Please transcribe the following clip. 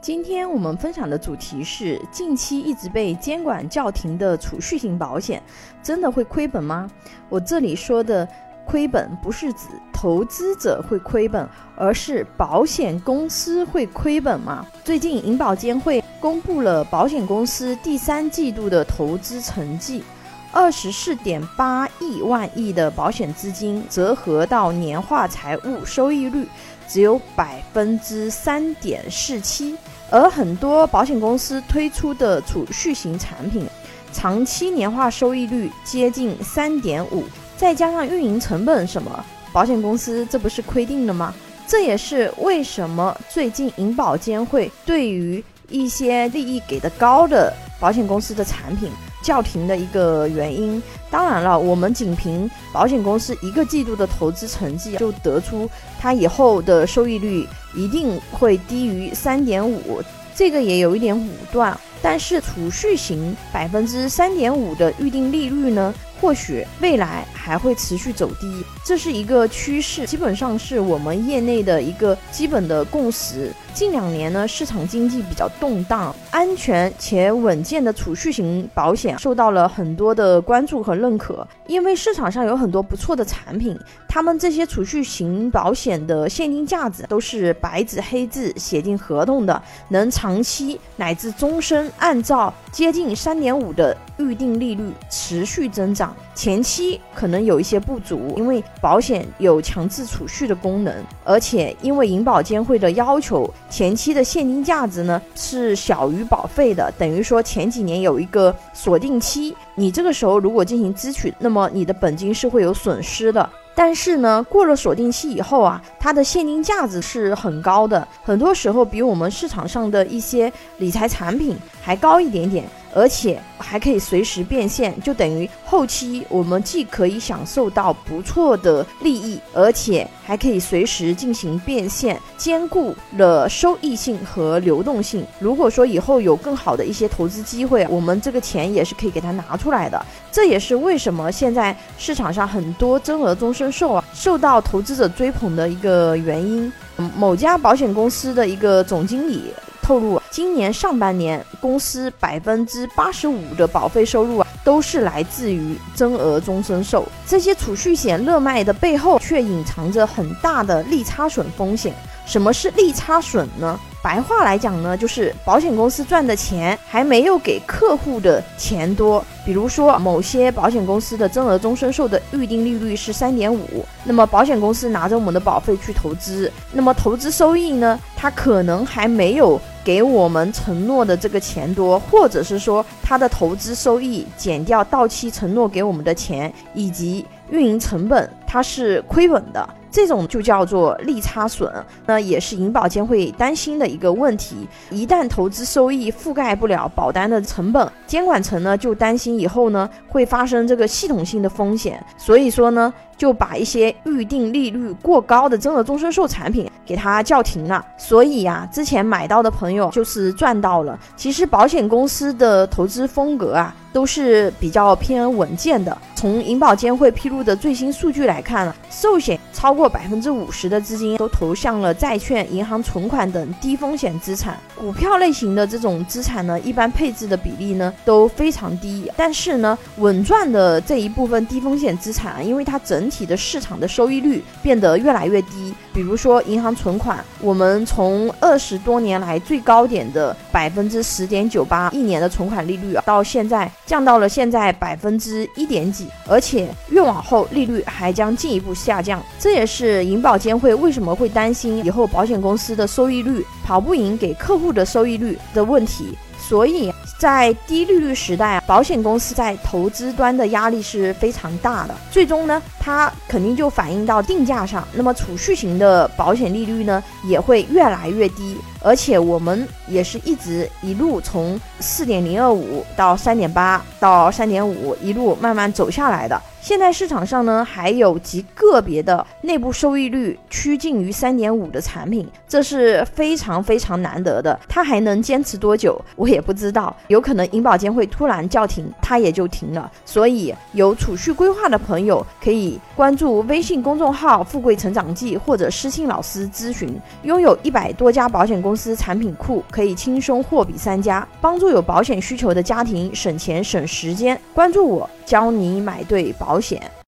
今天我们分享的主题是：近期一直被监管叫停的储蓄型保险，真的会亏本吗？我这里说的亏本，不是指投资者会亏本，而是保险公司会亏本吗？最近银保监会公布了保险公司第三季度的投资成绩，二十四点八亿万亿的保险资金折合到年化财务收益率只有百分之三点四七。而很多保险公司推出的储蓄型产品，长期年化收益率接近三点五，再加上运营成本什么，保险公司这不是亏定了吗？这也是为什么最近银保监会对于一些利益给的高的保险公司的产品叫停的一个原因。当然了，我们仅凭保险公司一个季度的投资成绩，就得出它以后的收益率。一定会低于三点五，这个也有一点武断。但是储蓄型百分之三点五的预定利率呢？或许未来还会持续走低，这是一个趋势，基本上是我们业内的一个基本的共识。近两年呢，市场经济比较动荡，安全且稳健的储蓄型保险受到了很多的关注和认可，因为市场上有很多不错的产品，他们这些储蓄型保险的现金价值都是白纸黑字写进合同的，能长期乃至终身按照接近三点五的预定利率持续增长。前期可能有一些不足，因为保险有强制储蓄的功能，而且因为银保监会的要求，前期的现金价值呢是小于保费的，等于说前几年有一个锁定期，你这个时候如果进行支取，那么你的本金是会有损失的。但是呢，过了锁定期以后啊，它的现金价值是很高的，很多时候比我们市场上的一些理财产品还高一点点。而且还可以随时变现，就等于后期我们既可以享受到不错的利益，而且还可以随时进行变现，兼顾了收益性和流动性。如果说以后有更好的一些投资机会，我们这个钱也是可以给它拿出来的。这也是为什么现在市场上很多增额终身寿啊受到投资者追捧的一个原因。某家保险公司的一个总经理。透露，今年上半年公司百分之八十五的保费收入啊，都是来自于增额终身寿。这些储蓄险热卖的背后，却隐藏着很大的利差损风险。什么是利差损呢？白话来讲呢，就是保险公司赚的钱还没有给客户的钱多。比如说，某些保险公司的增额终身寿的预定利率是三点五，那么保险公司拿着我们的保费去投资，那么投资收益呢，它可能还没有给我们承诺的这个钱多，或者是说他的投资收益减掉到期承诺给我们的钱以及运营成本，它是亏本的。这种就叫做利差损，那也是银保监会担心的一个问题。一旦投资收益覆盖不了保单的成本，监管层呢就担心以后呢会发生这个系统性的风险。所以说呢。就把一些预定利率过高的增额终身寿产品给它叫停了，所以呀，之前买到的朋友就是赚到了。其实保险公司的投资风格啊，都是比较偏稳健的。从银保监会披露的最新数据来来看，寿险超过百分之五十的资金都投向了债券、银行存款等低风险资产。股票类型的这种资产呢，一般配置的比例呢都非常低。但是呢，稳赚的这一部分低风险资产，因为它整体的市场的收益率变得越来越低。比如说银行存款，我们从二十多年来最高点的百分之十点九八一年的存款利率啊，到现在降到了现在百分之一点几，而且越往后利率还将进一步下降。这也是银保监会为什么会担心以后保险公司的收益率跑不赢给客户的收益率的问题。所以在低利率时代啊，保险公司在投资端的压力是非常大的。最终呢，它肯定就反映到定价上。那么储蓄型的保险利率呢，也会越来越低。而且我们也是一直一路从四点零二五到三点八到三点五，一路慢慢走下来的。现在市场上呢，还有极个别的内部收益率趋近于三点五的产品，这是非常非常难得的。它还能坚持多久，我也不知道。有可能银保监会突然叫停，它也就停了。所以有储蓄规划的朋友可以关注微信公众号“富贵成长记”或者私信老师咨询。拥有一百多家保险公公司产品库，可以轻松货比三家，帮助有保险需求的家庭省钱省时间。关注我，教你买对保险。